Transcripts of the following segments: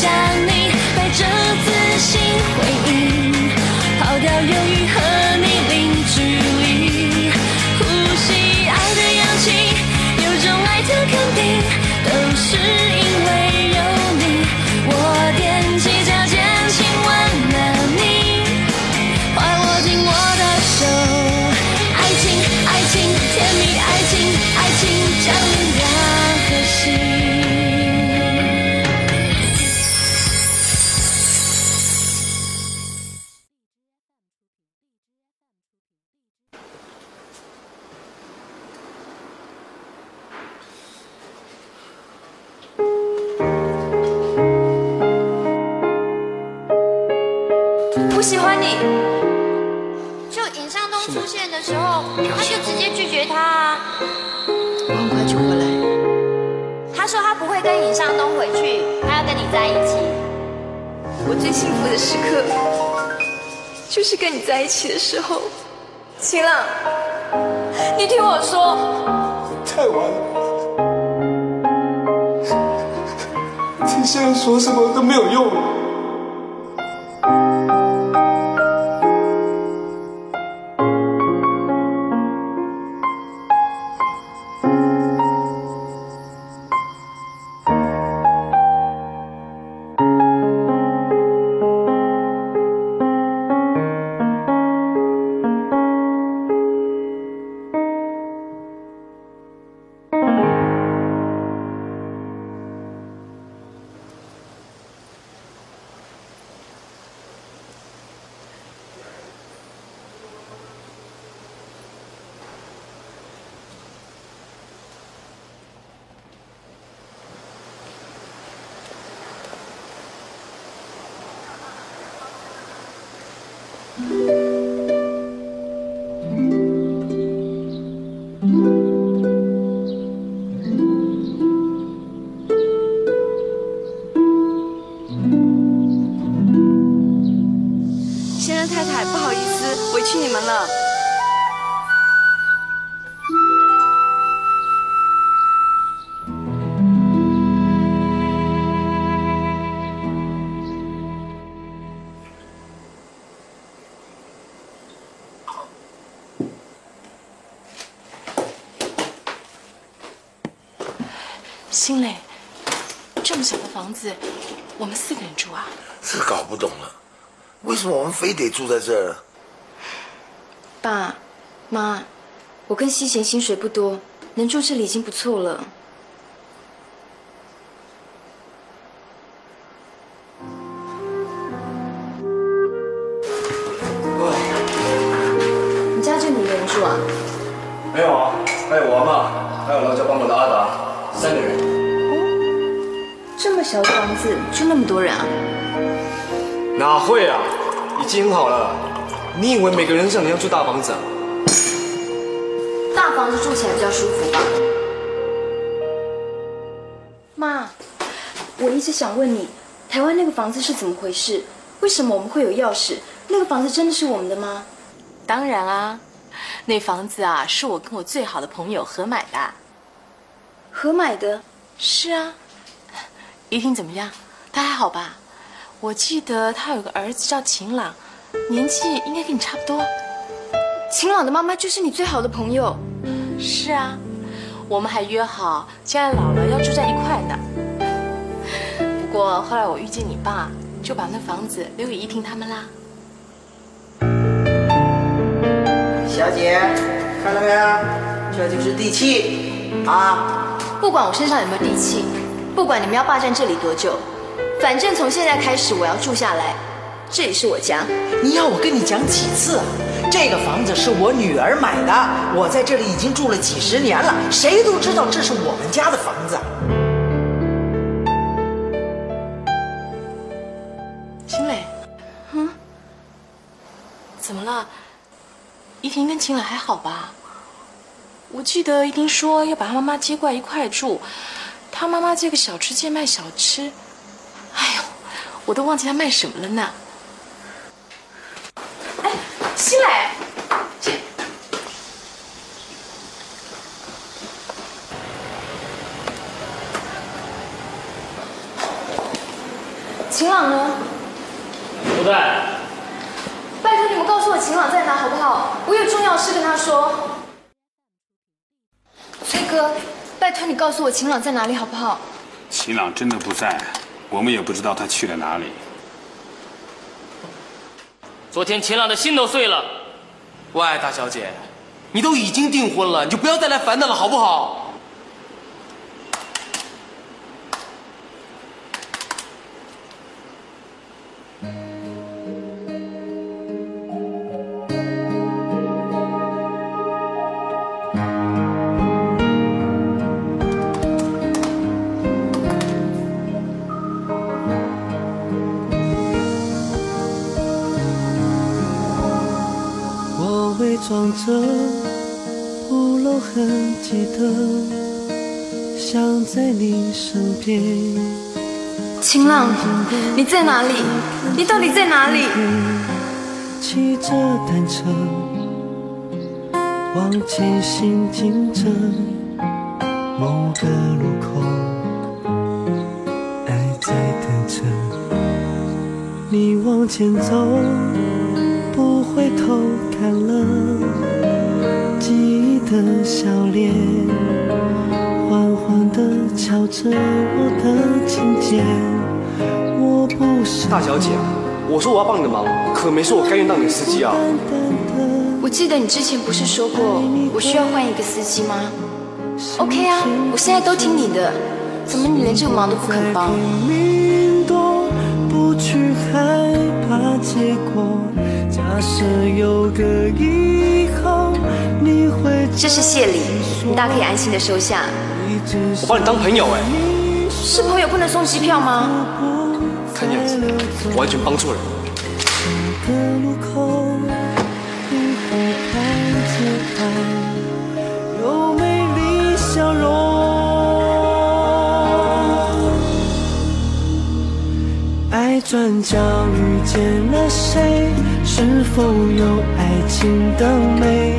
想为什么我们非得住在这儿？爸妈，我跟西贤薪水不多，能住这里已经不错了。你家就你一个人住啊？没有啊，还有我阿妈，还有老家帮我的阿达，三个人。这么小的房子住那么多人啊？哪会啊？已经很好了。你以为每个人像你一样住大房子啊？大房子住起来比较舒服吧？妈，我一直想问你，台湾那个房子是怎么回事？为什么我们会有钥匙？那个房子真的是我们的吗？当然啊，那房子啊，是我跟我最好的朋友合买的。合买的，是啊，怡婷怎么样？她还好吧？我记得他有个儿子叫秦朗，年纪应该跟你差不多。秦朗的妈妈就是你最好的朋友。是啊，我们还约好将来老了要住在一块的。不过后来我遇见你爸，就把那房子留给依婷他们啦。小姐，看到没有？这就是地契啊！不管我身上有没有地契，不管你们要霸占这里多久，反正从现在开始我要住下来，这里是我家。你要我跟你讲几次啊？这个房子是我女儿买的，我在这里已经住了几十年了，谁都知道这是我们家的房子。秦磊，嗯，怎么了？依婷跟秦磊还好吧？我记得依婷说要把她妈妈接过来一块住，她妈妈这个小吃街卖小吃，哎呦，我都忘记他卖什么了呢。哎，新磊，这晴朗呢？不在。拜托你们告诉我晴朗在哪好不好？我有重要事跟他说。崔哥，拜托你告诉我晴朗在哪里好不好？秦朗真的不在，我们也不知道他去了哪里。昨天秦朗的心都碎了。喂，大小姐，你都已经订婚了，你就不要再来烦他了，好不好？的，想在你身边。晴朗，你在哪里？你到底在哪里？骑着单车往前行进着，某个路口，爱在等着你往前走，不回头看了的笑脸，缓缓地敲着我的琴键。我不是大小姐，我说我要帮你的忙，可没说我甘愿当你的司机啊。我记得你之前不是说过我需要换一个司机吗？OK 啊，我现在都听你的，怎么你连这个忙都不肯帮？命多，不去害怕结果。假设有个以后，这是谢礼，你大可以安心的收下。我把你当朋友哎，是朋友不能送机票吗？看样子完全帮错人。的路口，你会看见爱有美丽笑容。爱转角遇见了谁？是否有爱情的美？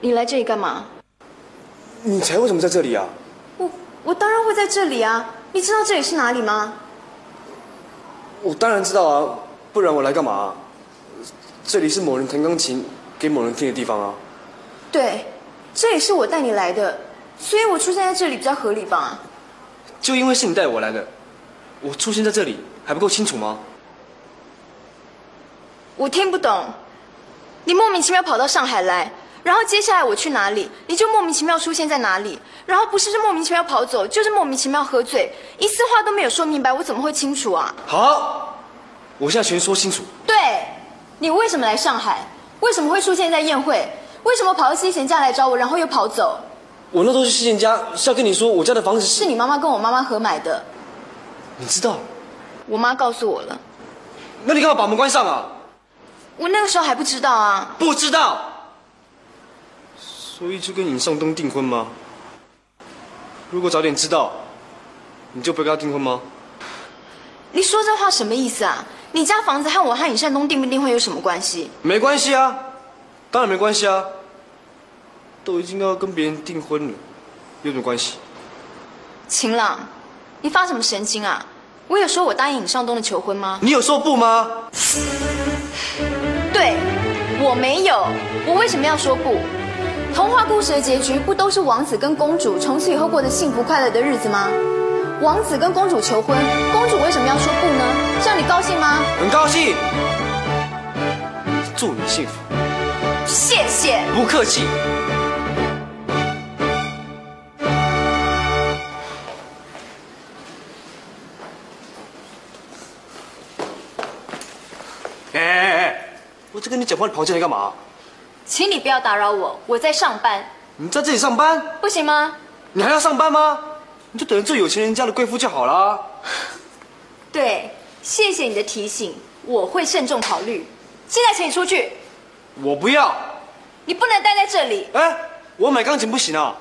你来这里干嘛？你才为什么在这里啊？我我当然会在这里啊！你知道这里是哪里吗？我当然知道啊，不然我来干嘛？这里是某人弹钢琴给某人听的地方啊。对，这里是我带你来的，所以我出现在这里比较合理吧？就因为是你带我来的，我出现在这里还不够清楚吗？我听不懂，你莫名其妙跑到上海来，然后接下来我去哪里，你就莫名其妙出现在哪里，然后不是是莫名其妙跑走，就是莫名其妙喝醉，一丝话都没有说明白，我怎么会清楚啊？好，我现在全说清楚。对，你为什么来上海？为什么会出现在宴会？为什么跑到西贤家来找我，然后又跑走？我那时候去西贤家是要跟你说，我家的房子是是你妈妈跟我妈妈合买的，你知道？我妈告诉我了，那你干嘛把门关上啊？我那个时候还不知道啊。不知道，所以就跟尹尚东订婚吗？如果早点知道，你就不会跟他订婚吗？你说这话什么意思啊？你家房子和我和尹善东订不订婚有什么关系？没关系啊，当然没关系啊，都已经要跟别人订婚了，有什么关系？晴朗，你发什么神经啊？我有说我答应尹尚东的求婚吗？你有说不吗？对，我没有。我为什么要说不？童话故事的结局不都是王子跟公主从此以后过得幸福快乐的日子吗？王子跟公主求婚，公主为什么要说不呢？这样你高兴吗？很高兴，祝你幸福。谢谢。不客气。我在跟你讲话，你跑进来干嘛？请你不要打扰我，我在上班。你在这里上班？不行吗？你还要上班吗？你就等着做有钱人家的贵妇就好了。对，谢谢你的提醒，我会慎重考虑。现在请你出去。我不要。你不能待在这里。哎，我买钢琴不行啊。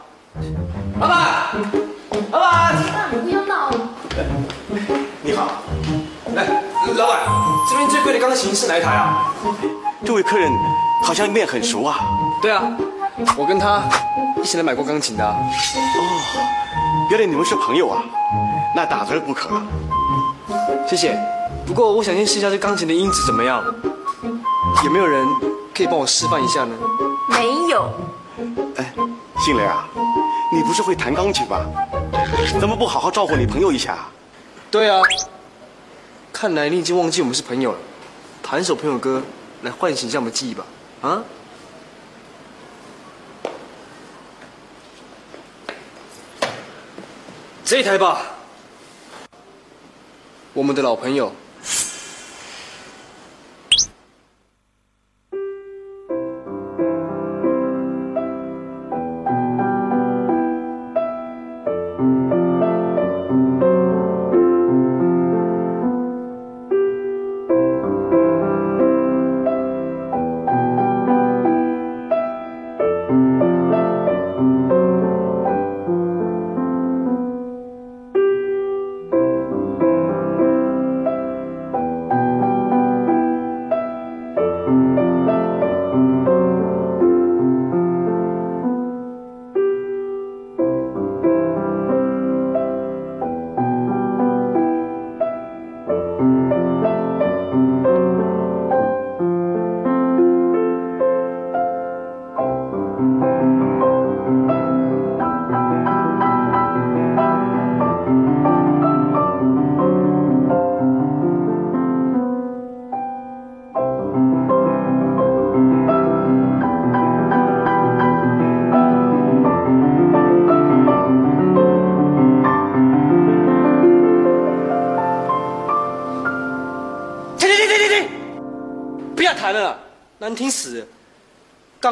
老板，老板，不要闹。你好。哎，老板，这边最贵的钢琴是哪一台啊？这位客人好像面很熟啊。对啊，我跟他一起来买过钢琴的啊。哦，原来你们是朋友啊，那打折不可了。谢谢。不过我想先试一下这钢琴的音质怎么样，有没有人可以帮我示范一下呢？没有。哎，新莲啊，你不是会弹钢琴吧？怎么不好好照顾你朋友一下？对啊，看来你已经忘记我们是朋友了，弹首朋友歌来唤醒一下我们记忆吧。啊？这台吧，我们的老朋友。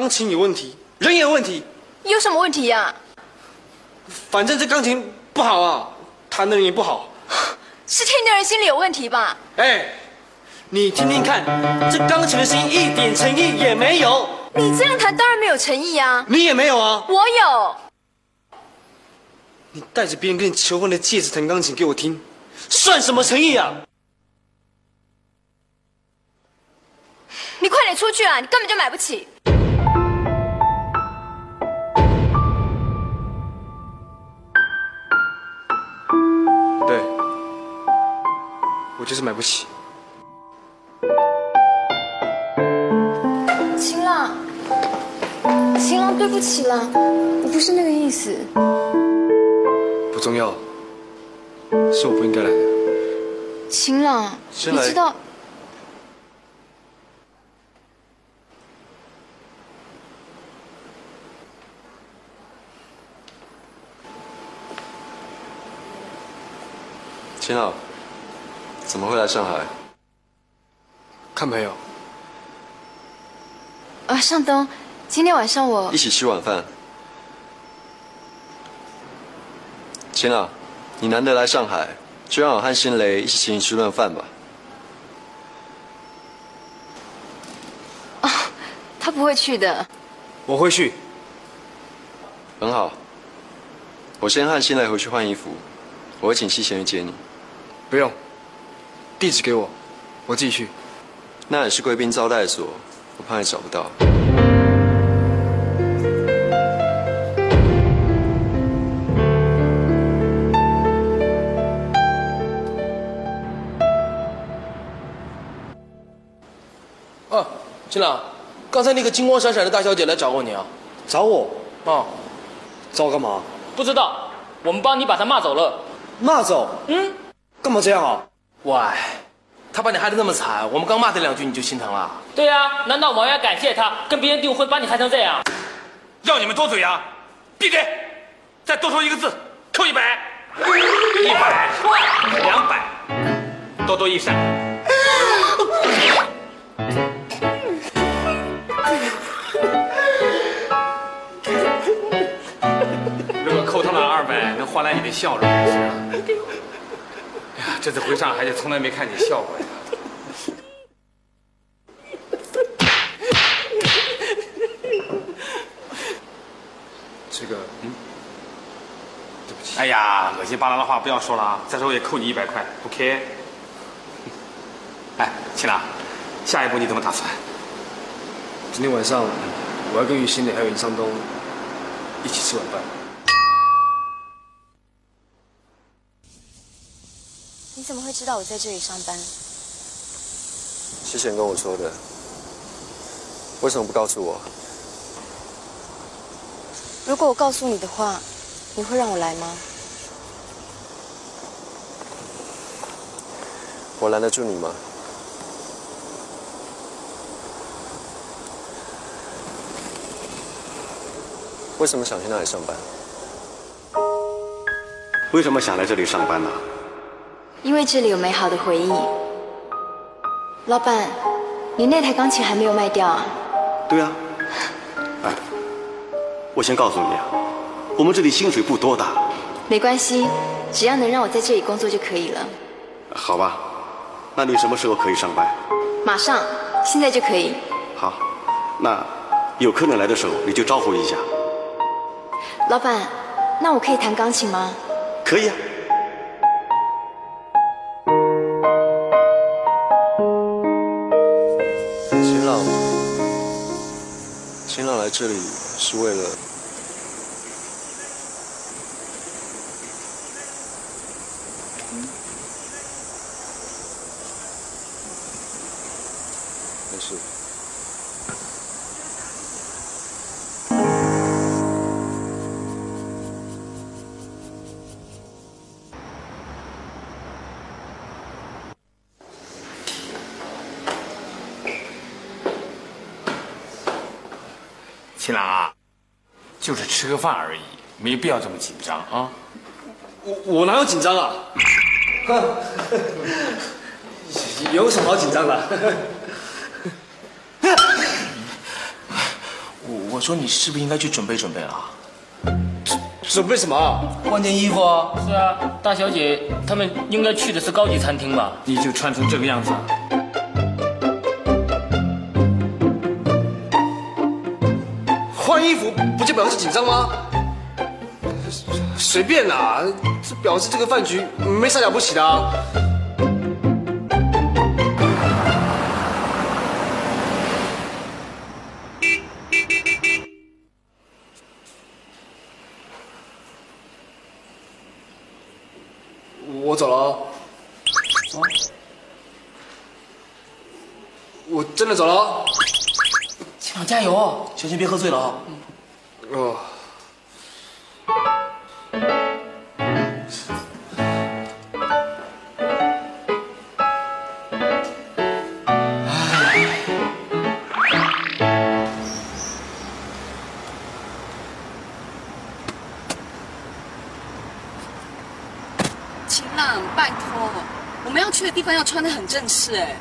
钢琴有问题，人也有问题，有什么问题呀、反正这钢琴不好啊，弹的人也不好。是听的人心里有问题吧？哎，你听听看，这钢琴的声音一点诚意也没有，你这样弹当然没有诚意啊！你也没有啊。我有，你带着别人跟你求婚的戒指弹钢琴给我听，算什么诚意啊？你快点出去啊！你根本就买不起。我就是买不起。晴朗，晴朗，对不起啦，我不是那个意思。不重要，是我不应该来的。晴朗，你知道秦老，怎么会来上海？看朋友，啊，尚东，今天晚上我一起吃晚饭。秦朗，你难得来上海，就让我和新雷一起请你吃顿饭吧。啊他不会去的。我会去。很好，我先和新雷回去换衣服，我会请七贤去接你。不用，地址给我，我自己去。那也是贵宾招待所，我怕你找不到。啊，新郎，刚才那个金光闪闪的大小姐来找过你啊？找我？啊，找我干嘛？不知道，我们帮你把她骂走了。骂走？嗯，干嘛这样啊？喂，他把你害得那么惨，我们刚骂他两句你就心疼了？对呀、难道我们要感谢他跟别人订婚，把你害成这样？要你们多嘴啊！闭嘴！再多说一个字，扣一百。一百，两百，多多益善。如果扣他们二百，能换来你的笑容这次回上海就从来没看你笑过呀。这个，嗯，对不起。哎呀，恶心巴拉的话不要说了啊！再说我也扣你一百块，OK？哎，秦朗，下一步你怎么打算？今天晚上我要跟于新磊还有尹尚东一起吃晚饭。你怎么会知道我在这里上班？之前跟我说的，为什么不告诉我？如果我告诉你的话，你会让我来吗？我拦得住你吗？为什么想去那里上班？为什么想来这里上班呢？因为这里有美好的回忆。老板，你那台钢琴还没有卖掉啊？对啊。哎，我先告诉你啊，我们这里薪水不多的。没关系，只要能让我在这里工作就可以了。好吧，那你什么时候可以上班？马上，现在就可以。好，那有客人来的时候你就招呼一下。老板，那我可以弹钢琴吗？可以啊。吃个饭而已，没必要这么紧张啊。我我哪有紧张啊？有什么好紧张的？我我说你是不是应该去准备准备了？准备什么？换件衣服啊！是啊，大小姐他们应该去的是高级餐厅吧？你就穿成这个样子。衣服不就表示紧张吗？随便啦，这表示这个饭局没啥了不起的啊。加油，小心别喝醉了啊！哦。秦朗，拜托，我们要去的地方要穿的很正式哎。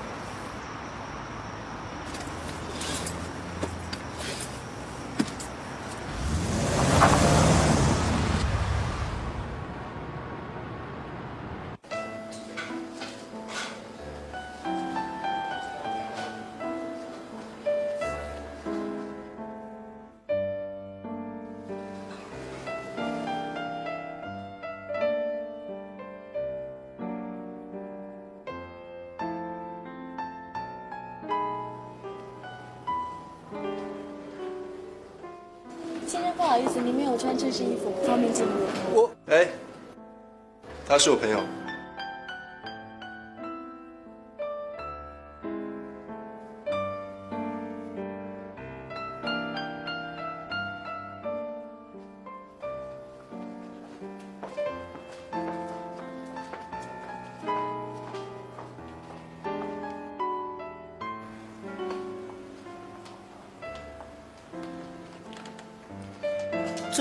不好意思，您没有穿正式衣服，不方便进入。我哎，他是我朋友。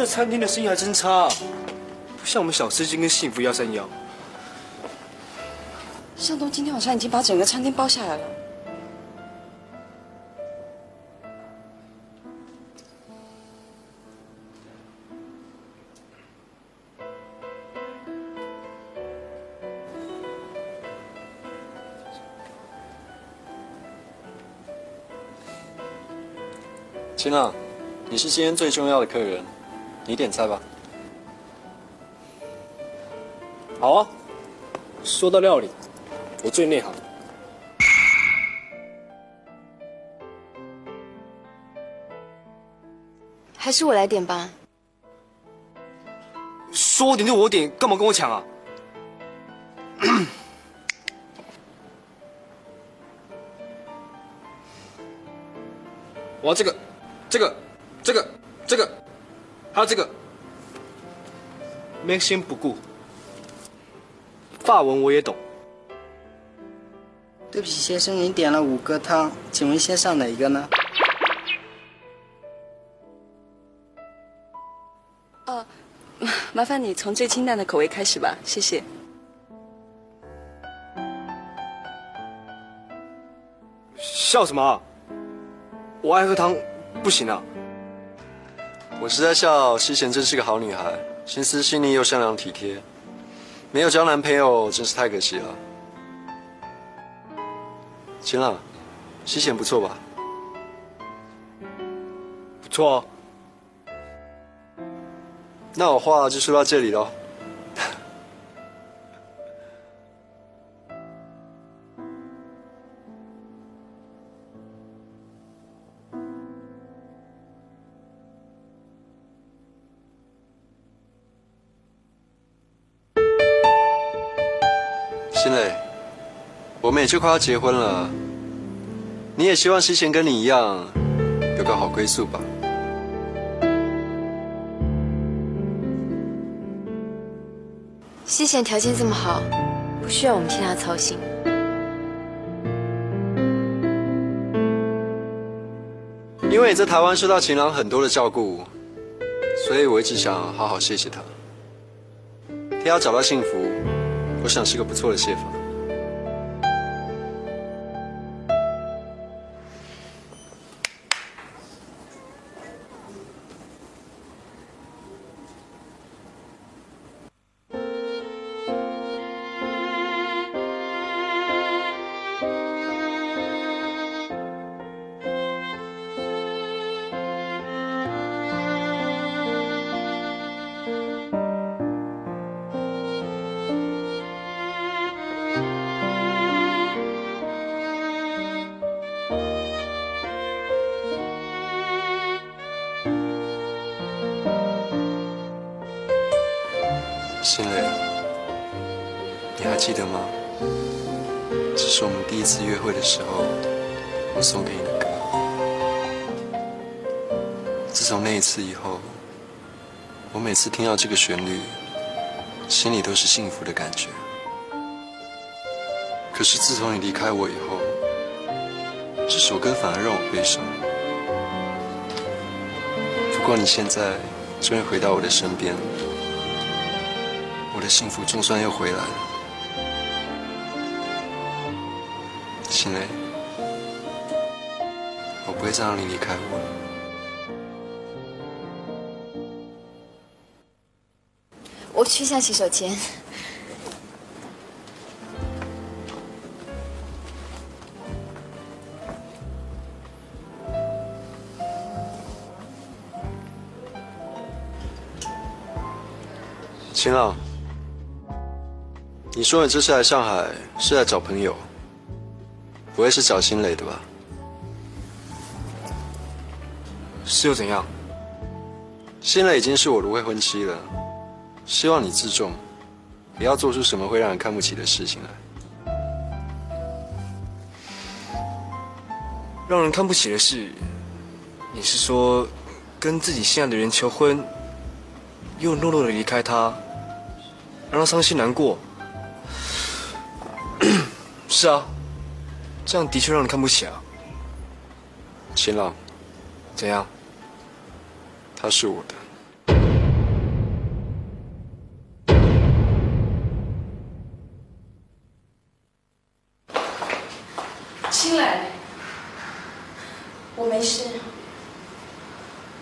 这餐厅的生意还真差，不像我们小吃街跟幸福幺三幺。向东今天晚上已经把整个餐厅包下来了。秦朗，你是今天最重要的客人，你点菜吧。好啊，说到料理，我最内行。还是我来点吧。说我点就我点，干嘛跟我抢啊？我要这个，这个，这个，这个，还有这个。没心不顾，法文我也懂。对不起，先生，您点了五个汤，请问先上哪一个呢？哦，麻烦你从最清淡的口味开始吧，谢谢。笑什么啊？我爱喝汤，不行啊。我是在笑西贤真是个好女孩，心思细腻又善良体贴，没有交男朋友真是太可惜了。秦朗，西贤不错吧？不错哦。那我话就说到这里喽。新磊，我们也就快要结婚了，你也希望西贤跟你一样有个好归宿吧？西贤条件这么好，不需要我们替他操心。因为你在台湾受到情郎很多的照顾，所以我一直想好好谢谢他。替他找到幸福，我想是个不错的解法。自从那一次以后，我每次听到这个旋律，心里都是幸福的感觉。可是自从你离开我以后，这首歌反而让我悲伤。不过你现在终于回到我的身边。我的幸福总算又回来了，心磊，我不会再让你离开我我去下洗手间。秦朗。你说你这次来上海是来找朋友，不会是找新磊的吧？是又怎样？新磊已经是我的未婚妻了，希望你自重，不要做出什么会让人看不起的事情来。让人看不起的事，你是说跟自己心爱的人求婚，又懦弱的离开他，让他伤心难过？是啊，这样的确让人看不起啊。秦朗，怎样？他是我的。青磊，我没事。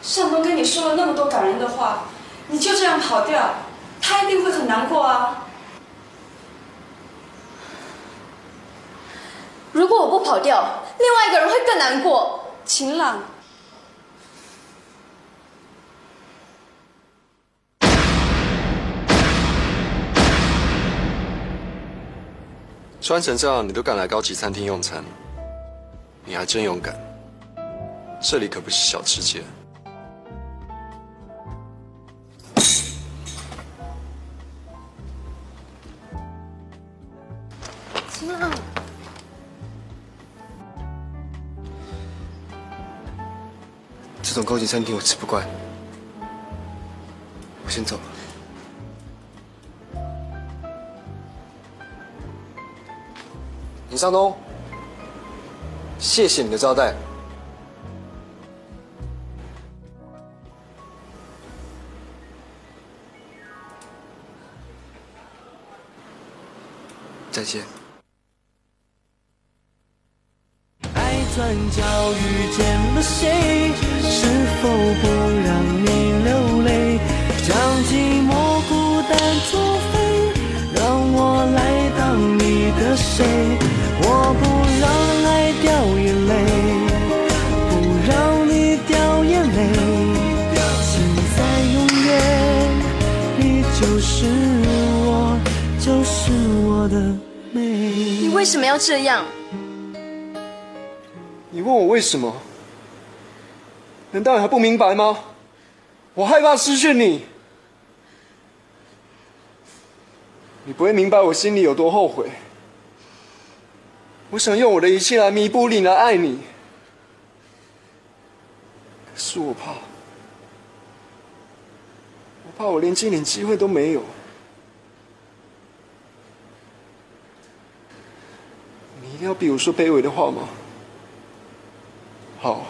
向东跟你说了那么多感人的话，你就这样跑掉，他一定会很难过啊。如果我不跑掉，另外一个人会更难过。秦朗，穿成这样，你都敢来高级餐厅用餐，你还真勇敢。这里可不是小吃街。这种高级餐厅我吃不惯，我先走了。林尚东，谢谢你的招待。再见。爱转角遇见了谁？是否不让你流泪？将寂为什么要这样？你问我为什么？难道你还不明白吗？我害怕失去你。你不会明白我心里有多后悔。我想用我的一切来弥补你，来爱你。可是我怕，我怕我连这点机会都没有。你一定要逼我说卑微的话吗？好，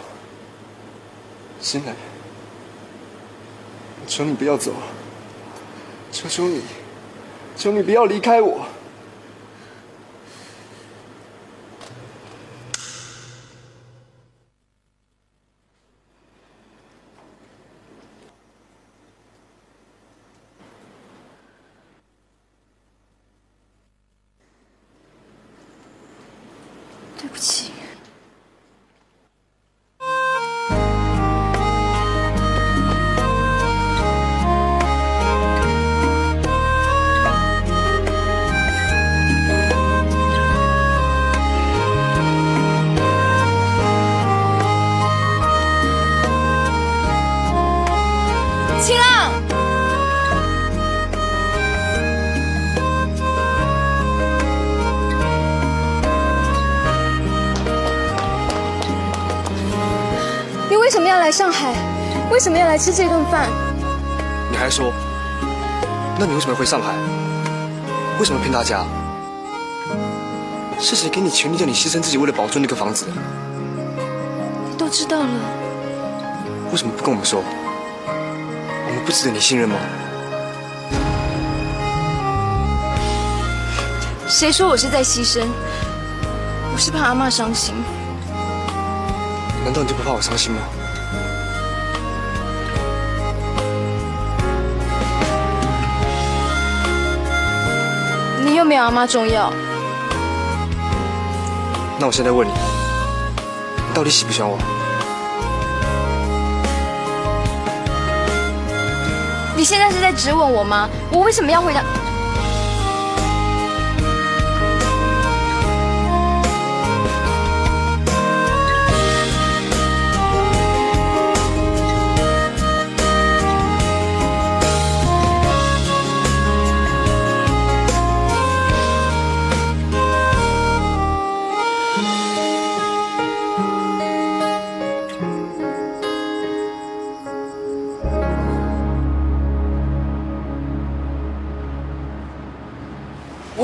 新来，求你不要走，求求你，求你不要离开我。什么要来吃这顿饭？你还说，那你为什么回上海？为什么骗大家？是谁给你权利叫你牺牲自己为了保住那个房子都知道了，为什么不跟我们说？我们不值得你信任吗？谁说我是在牺牲？我是怕阿妈伤心。难道你就不怕我伤心吗？没有阿妈重要。那我现在问你，你到底喜不喜欢我？你现在是在质问我吗？我为什么要回答？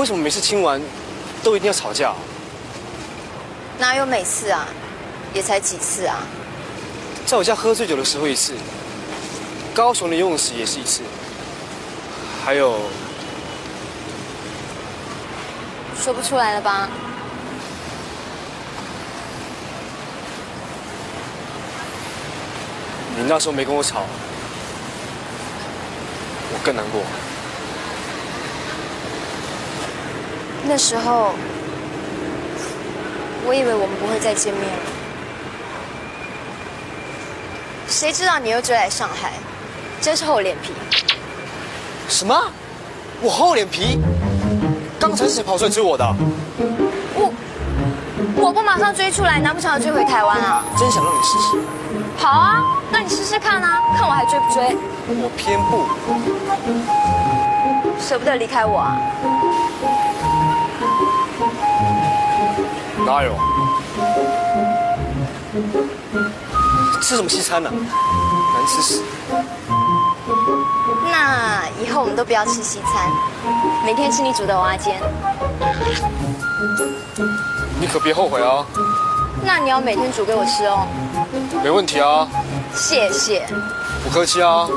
什么每次亲完都一定要吵架？哪有每次啊？也才几次啊？在我家喝醉酒的时候一次，高雄的游泳池也是一次，还有说不出来了吧？你那时候没跟我吵，我更难过。那时候，我以为我们不会再见面了。谁知道你又追来上海，真是厚脸皮。什么？我厚脸皮？刚刚才是谁跑出来追我的？我我不马上追出来，难不成要追回台湾啊？真想让你试试。好啊，那你试试看啊，看我还追不追？我偏不。舍不得离开我啊？哪有？吃什么西餐呢、难吃死！那以后我们都不要吃西餐，每天吃你煮的蚵仔煎。你可别后悔啊！那你要每天煮给我吃哦。没问题啊，谢谢。不客气啊。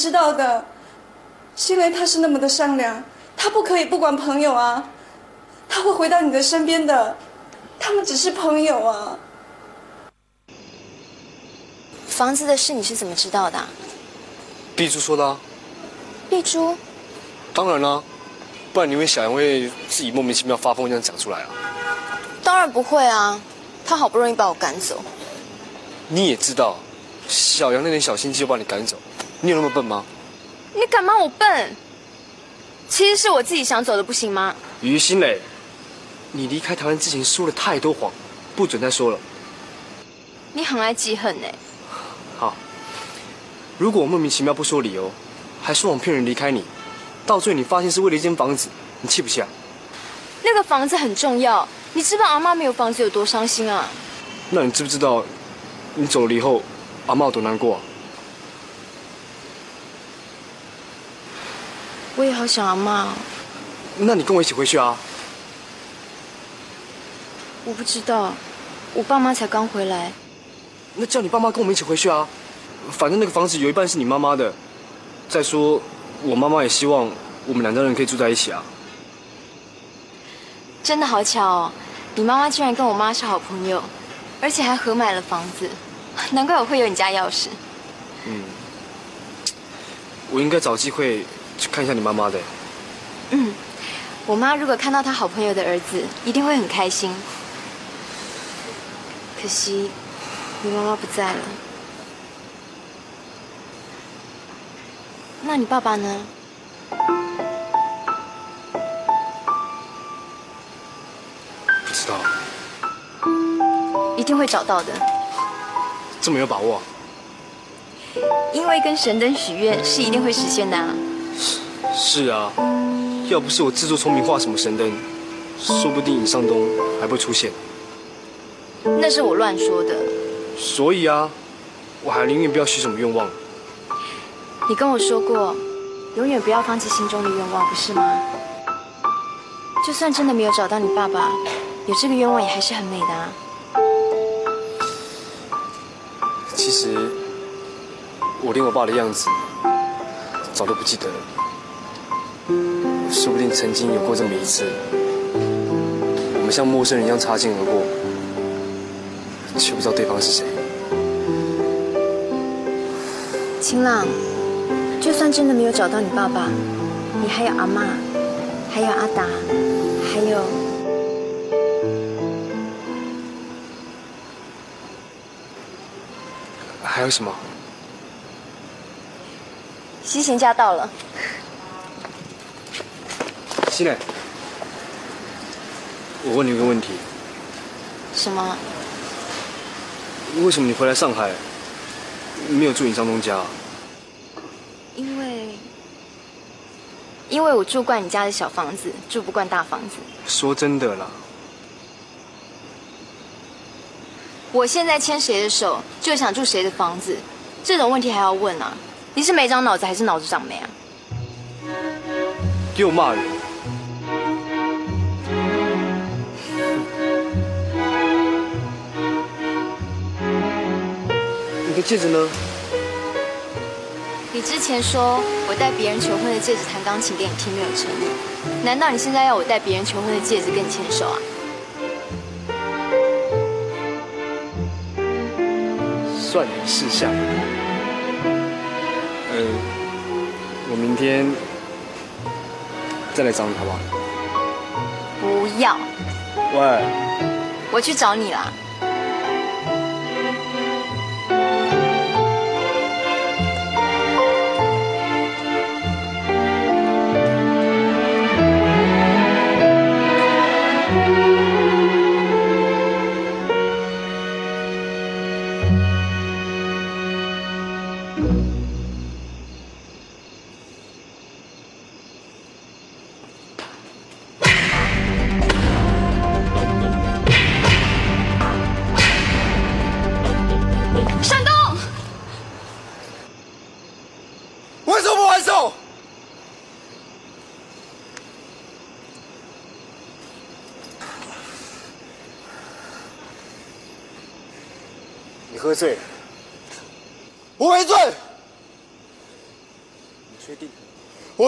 知道的，因为他是那么的善良，他不可以不管朋友啊，他会回到你的身边的，他们只是朋友啊。房子的事你是怎么知道的啊？碧珠说的啊，碧珠，当然啦、不然你以为小杨会自己莫名其妙发疯这样讲出来啊？当然不会啊，他好不容易把我赶走。你也知道，小杨那点小心机就把你赶走，你有那么笨吗？你敢骂我笨？其实是我自己想走的，不行吗？于心磊，你离开台湾之前说了太多谎，不准再说了。你很爱记恨呢、好，如果我莫名其妙不说理由，还说谎骗人离开你，到最后你发现是为了一间房子，你气不气啊？那个房子很重要，你知道阿妈没有房子有多伤心啊？那你知不知道，你走了以后，阿妈有多难过、啊？我也好想阿妈哦。那你跟我一起回去啊？我不知道，我爸妈才刚回来。那叫你爸妈跟我们一起回去啊！反正那个房子有一半是你妈妈的。再说，我妈妈也希望我们两家人可以住在一起啊。真的好巧哦，你妈妈居然跟我妈是好朋友，而且还合买了房子，难怪我会有你家钥匙。嗯，我应该找机会去看一下你妈妈的。嗯，我妈如果看到她好朋友的儿子，一定会很开心。可惜，你妈妈不在了。那你爸爸呢？不知道，一定会找到的，这么有把握啊？因为跟神灯许愿是一定会实现的啊。是啊，要不是我自作聪明画什么神灯，说不定尹尚东还不会出现。那是我乱说的。所以啊，我还宁愿不要许什么愿望。你跟我说过，永远不要放弃心中的愿望，不是吗？就算真的没有找到你爸爸，有这个愿望也还是很美的啊。其实，我连我爸的样子早都不记得了。说不定曾经有过这么一次，我们像陌生人一样擦肩而过，却不知道对方是谁。晴朗，就算真的没有找到你爸爸，你还有阿妈，还有阿达，还有……还有什么？西行家到了，新磊，我问你一个问题：什么？为什么你回来上海没有住你张东家？因为……因为我住惯你家的小房子，住不惯大房子。说真的啦，我现在牵谁的手，就想住谁的房子，这种问题还要问啊？你是没长脑子还是脑子长没啊？又骂人。戒指呢？你之前说我戴别人求婚的戒指弹钢琴给你听没有诚意，难道你现在要我戴别人求婚的戒指跟你牵手啊？算你识相。呃，我明天再来找你好不好？不要，喂，我去找你啦。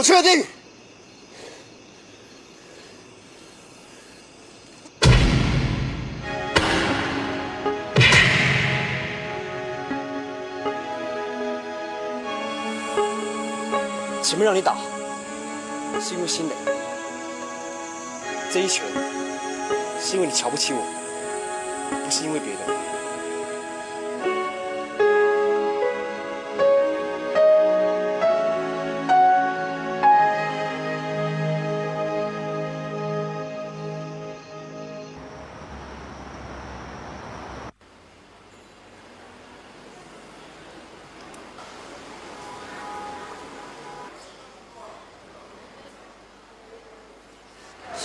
确定。前面让你打，是因为心累；这一拳，是因为你瞧不起我，不是因为别的。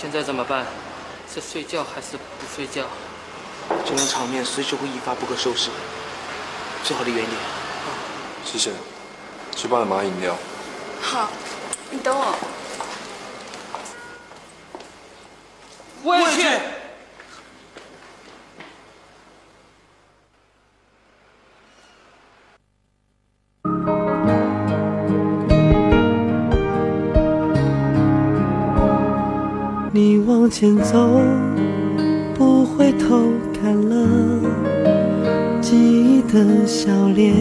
现在怎么办？是睡觉还是不睡觉？这种场面随时会一发不可收拾，最好离远点。谢谢，去帮你买饮料。好，你等我。我也去。前走，不回头看了，记忆的笑脸，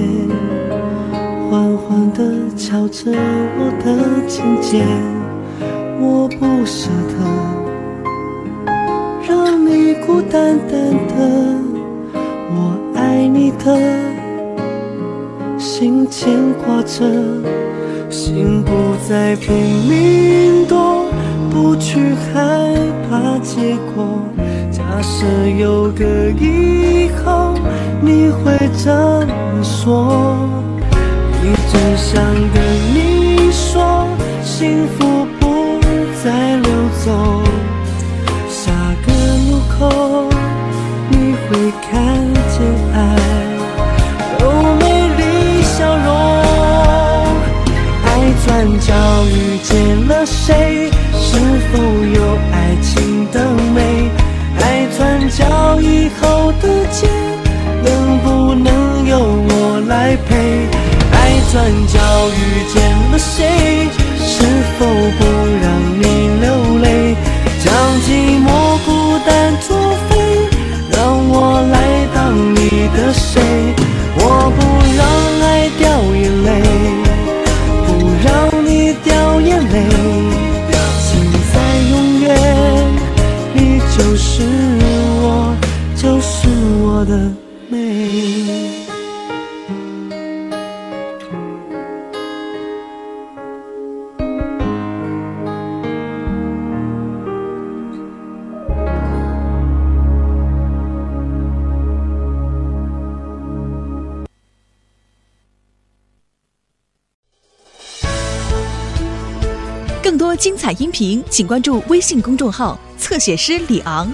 缓缓地敲着我的琴键，我不舍得让你孤单单的，我爱你的心牵挂着，心不再拼命躲。不去害结果。假设有个以后，你会怎么说？一直想跟你说，幸福请关注微信公众号“侧写师李昂”。